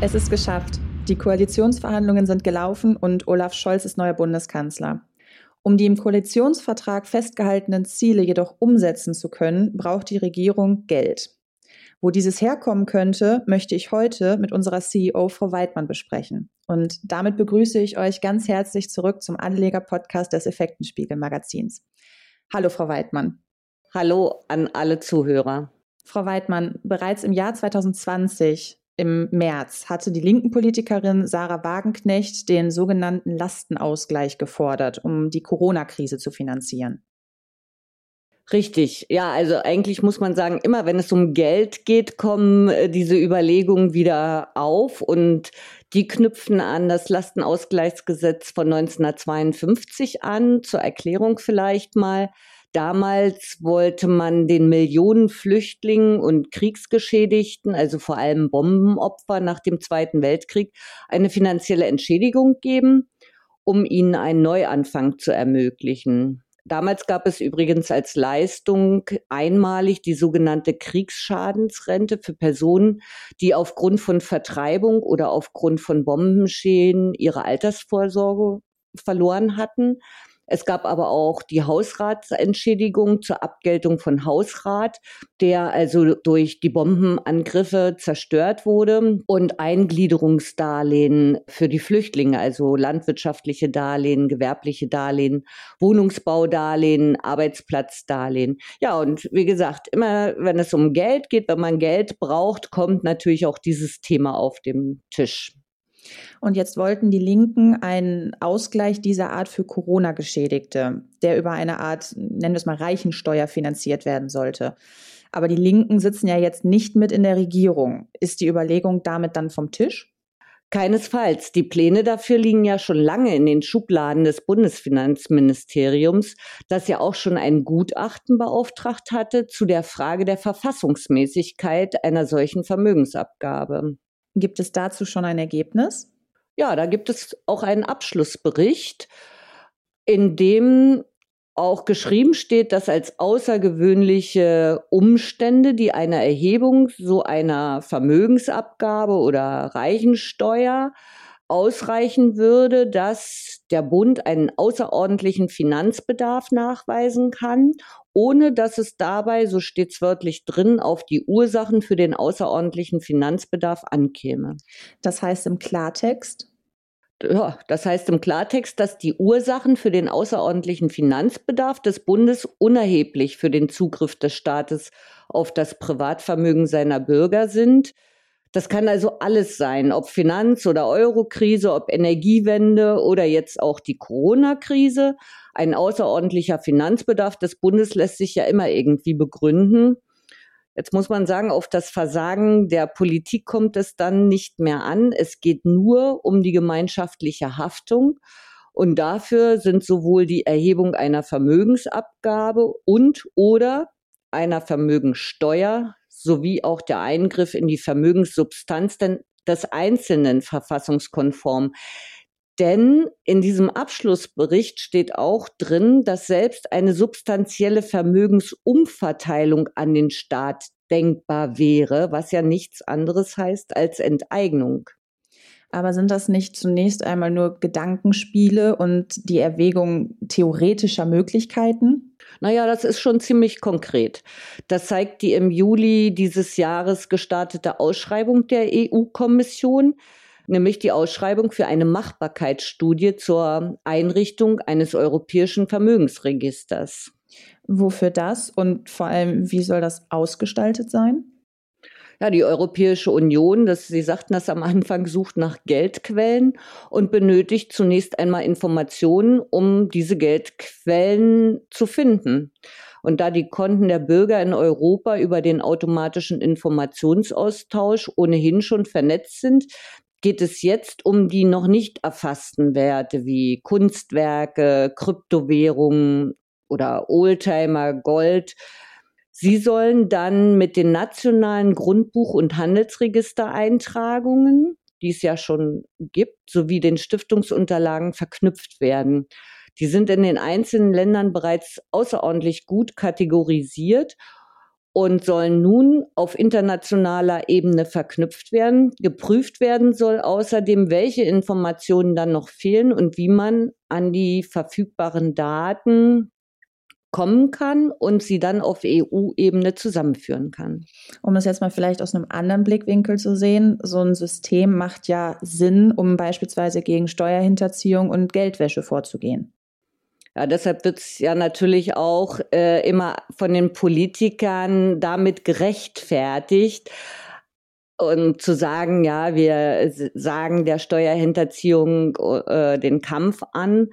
Es ist geschafft. Die Koalitionsverhandlungen sind gelaufen und Olaf Scholz ist neuer Bundeskanzler. Um die im Koalitionsvertrag festgehaltenen Ziele jedoch umsetzen zu können, braucht die Regierung Geld. Wo dieses herkommen könnte, möchte ich heute mit unserer CEO Frau Weidmann besprechen. Und damit begrüße ich euch ganz herzlich zurück zum Anleger-Podcast des Effektenspiegel-Magazins. Hallo, Frau Weidmann. Hallo an alle Zuhörer. Frau Weidmann, bereits im Jahr 2020 im März hatte die linken Politikerin Sarah Wagenknecht den sogenannten Lastenausgleich gefordert, um die Corona-Krise zu finanzieren. Richtig, ja, also eigentlich muss man sagen, immer wenn es um Geld geht, kommen äh, diese Überlegungen wieder auf und die knüpfen an das Lastenausgleichsgesetz von 1952 an. Zur Erklärung vielleicht mal. Damals wollte man den Millionen Flüchtlingen und Kriegsgeschädigten, also vor allem Bombenopfer nach dem Zweiten Weltkrieg, eine finanzielle Entschädigung geben, um ihnen einen Neuanfang zu ermöglichen. Damals gab es übrigens als Leistung einmalig die sogenannte Kriegsschadensrente für Personen, die aufgrund von Vertreibung oder aufgrund von Bombenschäden ihre Altersvorsorge verloren hatten. Es gab aber auch die Hausratsentschädigung zur Abgeltung von Hausrat, der also durch die Bombenangriffe zerstört wurde und Eingliederungsdarlehen für die Flüchtlinge, also landwirtschaftliche Darlehen, gewerbliche Darlehen, Wohnungsbaudarlehen, Arbeitsplatzdarlehen. Ja, und wie gesagt, immer wenn es um Geld geht, wenn man Geld braucht, kommt natürlich auch dieses Thema auf den Tisch. Und jetzt wollten die Linken einen Ausgleich dieser Art für Corona-Geschädigte, der über eine Art, nennen wir es mal, Reichensteuer finanziert werden sollte. Aber die Linken sitzen ja jetzt nicht mit in der Regierung. Ist die Überlegung damit dann vom Tisch? Keinesfalls. Die Pläne dafür liegen ja schon lange in den Schubladen des Bundesfinanzministeriums, das ja auch schon ein Gutachten beauftragt hatte zu der Frage der Verfassungsmäßigkeit einer solchen Vermögensabgabe. Gibt es dazu schon ein Ergebnis? Ja, da gibt es auch einen Abschlussbericht, in dem auch geschrieben steht, dass als außergewöhnliche Umstände, die einer Erhebung so einer Vermögensabgabe oder Reichensteuer ausreichen würde, dass der Bund einen außerordentlichen Finanzbedarf nachweisen kann, ohne dass es dabei, so steht es wörtlich drin, auf die Ursachen für den außerordentlichen Finanzbedarf ankäme. Das heißt im Klartext? Ja, das heißt im Klartext, dass die Ursachen für den außerordentlichen Finanzbedarf des Bundes unerheblich für den Zugriff des Staates auf das Privatvermögen seiner Bürger sind, das kann also alles sein, ob Finanz- oder Eurokrise, ob Energiewende oder jetzt auch die Corona-Krise. Ein außerordentlicher Finanzbedarf des Bundes lässt sich ja immer irgendwie begründen. Jetzt muss man sagen, auf das Versagen der Politik kommt es dann nicht mehr an. Es geht nur um die gemeinschaftliche Haftung. Und dafür sind sowohl die Erhebung einer Vermögensabgabe und oder einer Vermögensteuer sowie auch der Eingriff in die Vermögenssubstanz des Einzelnen verfassungskonform. Denn in diesem Abschlussbericht steht auch drin, dass selbst eine substanzielle Vermögensumverteilung an den Staat denkbar wäre, was ja nichts anderes heißt als Enteignung. Aber sind das nicht zunächst einmal nur Gedankenspiele und die Erwägung theoretischer Möglichkeiten? Naja, das ist schon ziemlich konkret. Das zeigt die im Juli dieses Jahres gestartete Ausschreibung der EU-Kommission, nämlich die Ausschreibung für eine Machbarkeitsstudie zur Einrichtung eines europäischen Vermögensregisters. Wofür das und vor allem, wie soll das ausgestaltet sein? Ja, die Europäische Union, das, Sie sagten das am Anfang, sucht nach Geldquellen und benötigt zunächst einmal Informationen, um diese Geldquellen zu finden. Und da die Konten der Bürger in Europa über den automatischen Informationsaustausch ohnehin schon vernetzt sind, geht es jetzt um die noch nicht erfassten Werte wie Kunstwerke, Kryptowährungen oder Oldtimer, Gold, Sie sollen dann mit den nationalen Grundbuch- und Handelsregistereintragungen, die es ja schon gibt, sowie den Stiftungsunterlagen verknüpft werden. Die sind in den einzelnen Ländern bereits außerordentlich gut kategorisiert und sollen nun auf internationaler Ebene verknüpft werden. Geprüft werden soll außerdem, welche Informationen dann noch fehlen und wie man an die verfügbaren Daten kommen kann und sie dann auf EU-Ebene zusammenführen kann. Um das jetzt mal vielleicht aus einem anderen Blickwinkel zu sehen, so ein System macht ja Sinn, um beispielsweise gegen Steuerhinterziehung und Geldwäsche vorzugehen. Ja, deshalb wird es ja natürlich auch äh, immer von den Politikern damit gerechtfertigt, und zu sagen, ja, wir sagen der Steuerhinterziehung äh, den Kampf an.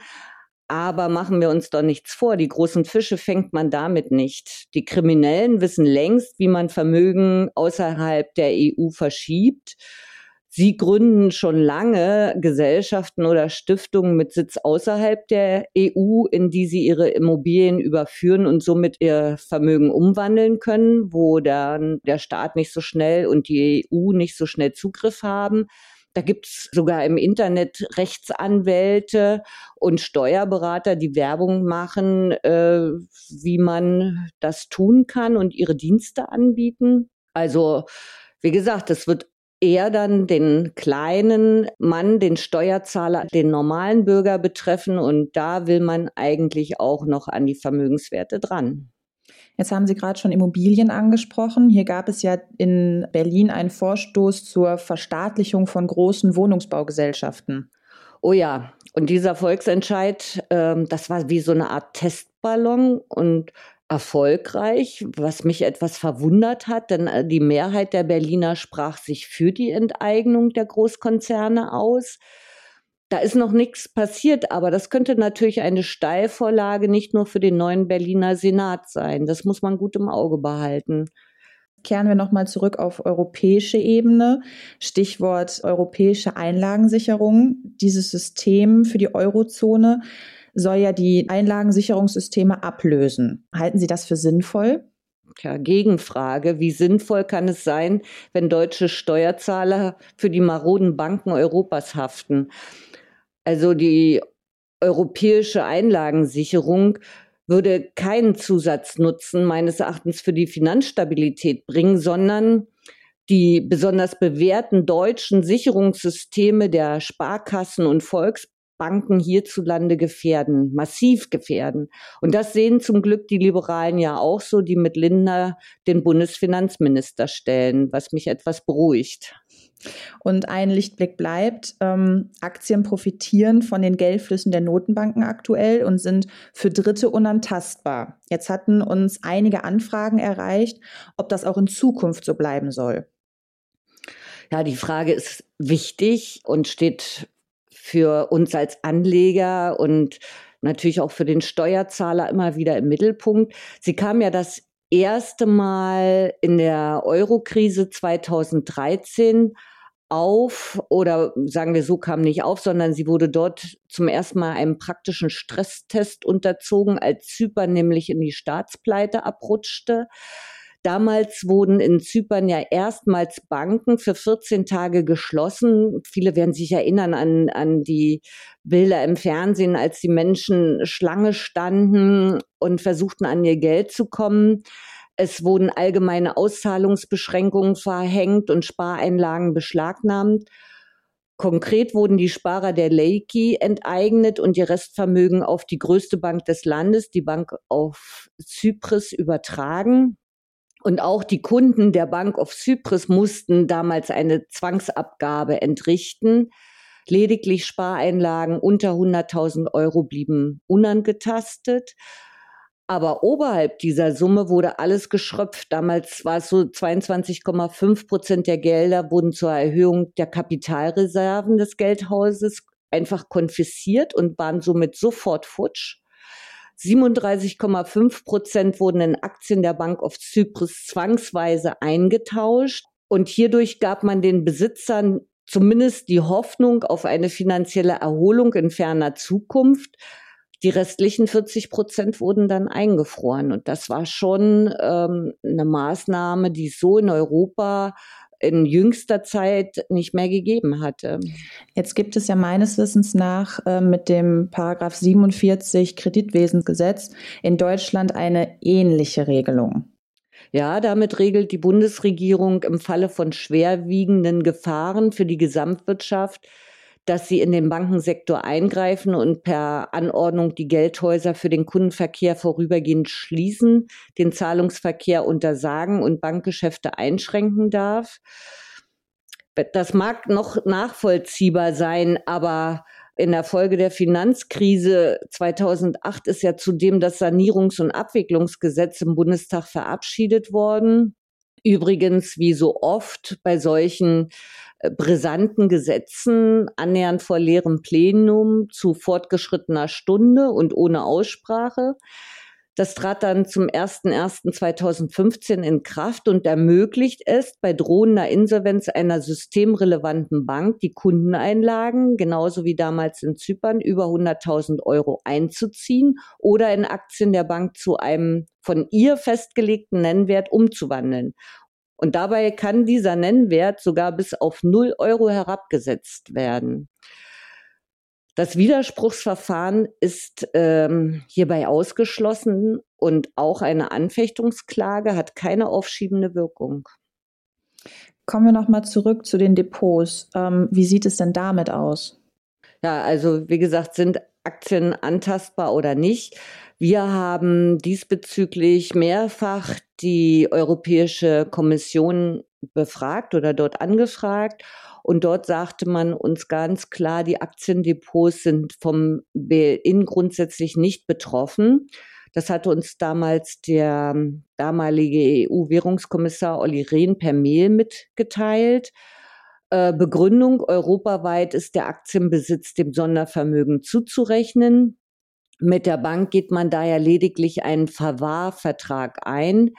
Aber machen wir uns doch nichts vor, die großen Fische fängt man damit nicht. Die Kriminellen wissen längst, wie man Vermögen außerhalb der EU verschiebt. Sie gründen schon lange Gesellschaften oder Stiftungen mit Sitz außerhalb der EU, in die sie ihre Immobilien überführen und somit ihr Vermögen umwandeln können, wo dann der Staat nicht so schnell und die EU nicht so schnell Zugriff haben. Da gibt's sogar im Internet Rechtsanwälte und Steuerberater, die Werbung machen, äh, wie man das tun kann und ihre Dienste anbieten. Also, wie gesagt, es wird eher dann den kleinen Mann, den Steuerzahler, den normalen Bürger betreffen. Und da will man eigentlich auch noch an die Vermögenswerte dran. Jetzt haben Sie gerade schon Immobilien angesprochen. Hier gab es ja in Berlin einen Vorstoß zur Verstaatlichung von großen Wohnungsbaugesellschaften. Oh ja, und dieser Volksentscheid, äh, das war wie so eine Art Testballon und erfolgreich, was mich etwas verwundert hat, denn äh, die Mehrheit der Berliner sprach sich für die Enteignung der Großkonzerne aus. Da ist noch nichts passiert, aber das könnte natürlich eine Steilvorlage nicht nur für den neuen Berliner Senat sein. Das muss man gut im Auge behalten. Kehren wir nochmal zurück auf europäische Ebene. Stichwort europäische Einlagensicherung. Dieses System für die Eurozone soll ja die Einlagensicherungssysteme ablösen. Halten Sie das für sinnvoll? Tja, Gegenfrage. Wie sinnvoll kann es sein, wenn deutsche Steuerzahler für die maroden Banken Europas haften? Also die europäische Einlagensicherung würde keinen Zusatznutzen meines Erachtens für die Finanzstabilität bringen, sondern die besonders bewährten deutschen Sicherungssysteme der Sparkassen und Volks Banken hierzulande gefährden, massiv gefährden. Und das sehen zum Glück die Liberalen ja auch so, die mit Lindner den Bundesfinanzminister stellen, was mich etwas beruhigt. Und ein Lichtblick bleibt, ähm, Aktien profitieren von den Geldflüssen der Notenbanken aktuell und sind für Dritte unantastbar. Jetzt hatten uns einige Anfragen erreicht, ob das auch in Zukunft so bleiben soll. Ja, die Frage ist wichtig und steht für uns als Anleger und natürlich auch für den Steuerzahler immer wieder im Mittelpunkt. Sie kam ja das erste Mal in der Eurokrise 2013 auf oder sagen wir so kam nicht auf, sondern sie wurde dort zum ersten Mal einem praktischen Stresstest unterzogen, als Zypern nämlich in die Staatspleite abrutschte. Damals wurden in Zypern ja erstmals Banken für 14 Tage geschlossen. Viele werden sich erinnern an, an die Bilder im Fernsehen, als die Menschen Schlange standen und versuchten an ihr Geld zu kommen. Es wurden allgemeine Auszahlungsbeschränkungen verhängt und Spareinlagen beschlagnahmt. Konkret wurden die Sparer der Leiki enteignet und ihr Restvermögen auf die größte Bank des Landes, die Bank auf Zypris, übertragen. Und auch die Kunden der Bank of Cyprus mussten damals eine Zwangsabgabe entrichten. Lediglich Spareinlagen unter 100.000 Euro blieben unangetastet. Aber oberhalb dieser Summe wurde alles geschröpft. Damals war es so 22,5 Prozent der Gelder wurden zur Erhöhung der Kapitalreserven des Geldhauses einfach konfisziert und waren somit sofort futsch. 37,5 Prozent wurden in Aktien der Bank of Cyprus zwangsweise eingetauscht. Und hierdurch gab man den Besitzern zumindest die Hoffnung auf eine finanzielle Erholung in ferner Zukunft. Die restlichen 40 Prozent wurden dann eingefroren. Und das war schon ähm, eine Maßnahme, die so in Europa in jüngster Zeit nicht mehr gegeben hatte. Jetzt gibt es ja meines Wissens nach äh, mit dem Paragraph 47 Kreditwesensgesetz in Deutschland eine ähnliche Regelung. Ja, damit regelt die Bundesregierung im Falle von schwerwiegenden Gefahren für die Gesamtwirtschaft, dass sie in den Bankensektor eingreifen und per Anordnung die Geldhäuser für den Kundenverkehr vorübergehend schließen, den Zahlungsverkehr untersagen und Bankgeschäfte einschränken darf. Das mag noch nachvollziehbar sein, aber in der Folge der Finanzkrise 2008 ist ja zudem das Sanierungs- und Abwicklungsgesetz im Bundestag verabschiedet worden. Übrigens, wie so oft bei solchen äh, brisanten Gesetzen, annähernd vor leerem Plenum zu fortgeschrittener Stunde und ohne Aussprache. Das trat dann zum 01.01.2015 in Kraft und ermöglicht es, bei drohender Insolvenz einer systemrelevanten Bank die Kundeneinlagen, genauso wie damals in Zypern, über 100.000 Euro einzuziehen oder in Aktien der Bank zu einem von ihr festgelegten Nennwert umzuwandeln. Und dabei kann dieser Nennwert sogar bis auf 0 Euro herabgesetzt werden. Das Widerspruchsverfahren ist ähm, hierbei ausgeschlossen und auch eine Anfechtungsklage hat keine aufschiebende Wirkung. Kommen wir nochmal zurück zu den Depots. Ähm, wie sieht es denn damit aus? Ja, also wie gesagt, sind Aktien antastbar oder nicht? Wir haben diesbezüglich mehrfach die Europäische Kommission befragt oder dort angefragt und dort sagte man uns ganz klar, die Aktiendepots sind vom Bail-in grundsätzlich nicht betroffen. Das hatte uns damals der damalige EU-Währungskommissar Olli Rehn per Mail mitgeteilt. Äh, Begründung, europaweit ist der Aktienbesitz dem Sondervermögen zuzurechnen. Mit der Bank geht man daher lediglich einen Verwahrvertrag ein.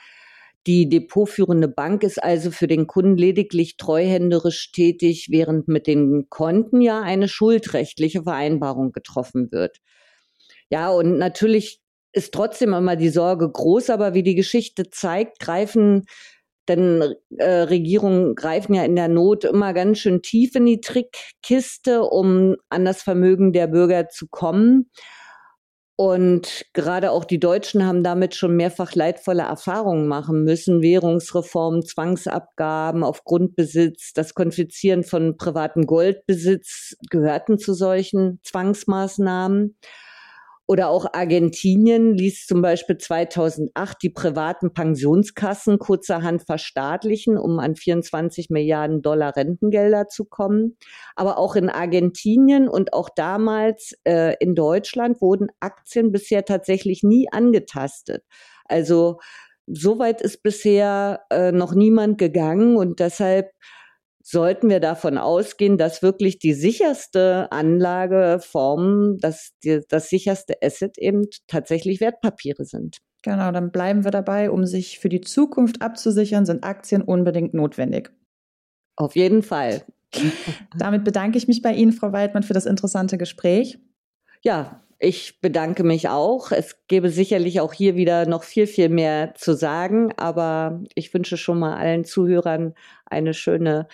Die depotführende Bank ist also für den Kunden lediglich treuhänderisch tätig, während mit den Konten ja eine schuldrechtliche Vereinbarung getroffen wird. Ja, und natürlich ist trotzdem immer die Sorge groß, aber wie die Geschichte zeigt, greifen denn äh, Regierungen greifen ja in der Not immer ganz schön tief in die Trickkiste, um an das Vermögen der Bürger zu kommen. Und gerade auch die Deutschen haben damit schon mehrfach leidvolle Erfahrungen machen müssen. Währungsreformen, Zwangsabgaben auf Grundbesitz, das Konfizieren von privatem Goldbesitz gehörten zu solchen Zwangsmaßnahmen. Oder auch Argentinien ließ zum Beispiel 2008 die privaten Pensionskassen kurzerhand verstaatlichen, um an 24 Milliarden Dollar Rentengelder zu kommen. Aber auch in Argentinien und auch damals äh, in Deutschland wurden Aktien bisher tatsächlich nie angetastet. Also soweit ist bisher äh, noch niemand gegangen und deshalb sollten wir davon ausgehen, dass wirklich die sicherste Anlageform, dass die, das sicherste Asset eben tatsächlich Wertpapiere sind. Genau, dann bleiben wir dabei. Um sich für die Zukunft abzusichern, sind Aktien unbedingt notwendig. Auf jeden Fall. Damit bedanke ich mich bei Ihnen, Frau Weidmann, für das interessante Gespräch. Ja, ich bedanke mich auch. Es gäbe sicherlich auch hier wieder noch viel, viel mehr zu sagen, aber ich wünsche schon mal allen Zuhörern eine schöne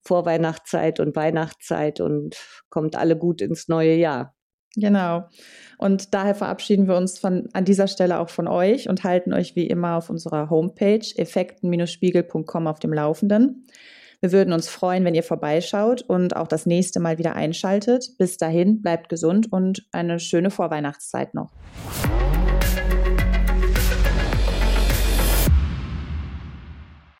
Vorweihnachtszeit und Weihnachtszeit und kommt alle gut ins neue Jahr. Genau. Und daher verabschieden wir uns von, an dieser Stelle auch von euch und halten euch wie immer auf unserer Homepage effekten-spiegel.com auf dem Laufenden. Wir würden uns freuen, wenn ihr vorbeischaut und auch das nächste Mal wieder einschaltet. Bis dahin, bleibt gesund und eine schöne Vorweihnachtszeit noch.